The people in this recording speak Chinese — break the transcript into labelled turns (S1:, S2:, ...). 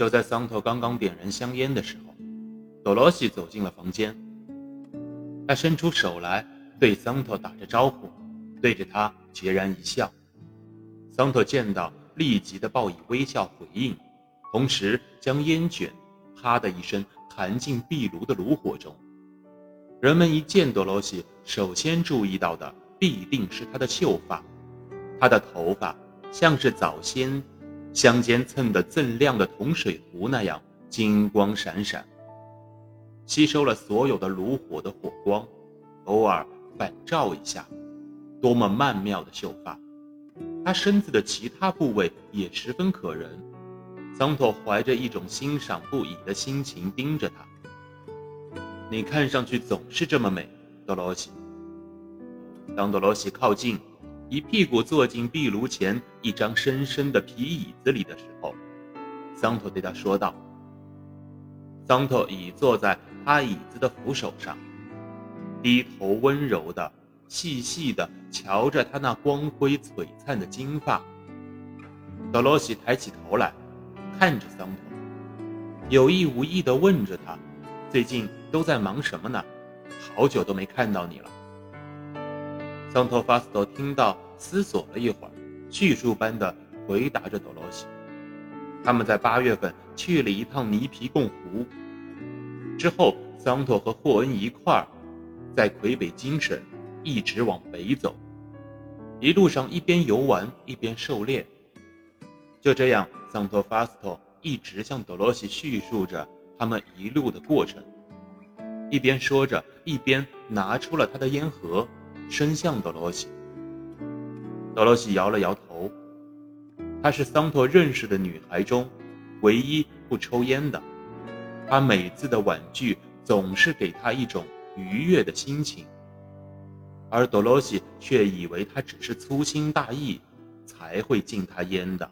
S1: 就在桑托刚刚点燃香烟的时候，多罗西走进了房间。他伸出手来，对桑托打着招呼，对着他孑然一笑。桑托见到，立即的报以微笑回应，同时将烟卷“啪”的一声弹进壁炉的炉火中。人们一见多罗西，首先注意到的必定是他的秀发，他的头发像是早先香间蹭得锃亮的铜水壶那样金光闪闪，吸收了所有的炉火的火光，偶尔反照一下，多么曼妙的秀发！他身子的其他部位也十分可人。桑托怀着一种欣赏不已的心情盯着他。你看上去总是这么美，多罗西。当多罗西靠近，一屁股坐进壁炉前一张深深的皮椅子里的时候，桑托对他说道：“桑托倚坐在他椅子的扶手上，低头温柔的、细细的瞧着他那光辉璀璨的金发。”德罗西抬起头来，看着桑托，有意无意地问着他。最近都在忙什么呢？好久都没看到你了。桑托法斯托听到，思索了一会儿，叙述般的回答着多罗西：“他们在八月份去了一趟泥皮贡湖，之后桑托和霍恩一块儿在魁北精神一直往北走，一路上一边游玩一边狩猎。就这样，桑托法斯托一直向多罗西叙述着。”他们一路的过程，一边说着，一边拿出了他的烟盒，伸向德罗西。德罗西摇了摇头，她是桑托认识的女孩中唯一不抽烟的。他每次的婉拒总是给他一种愉悦的心情，而德罗西却以为他只是粗心大意才会禁他烟的。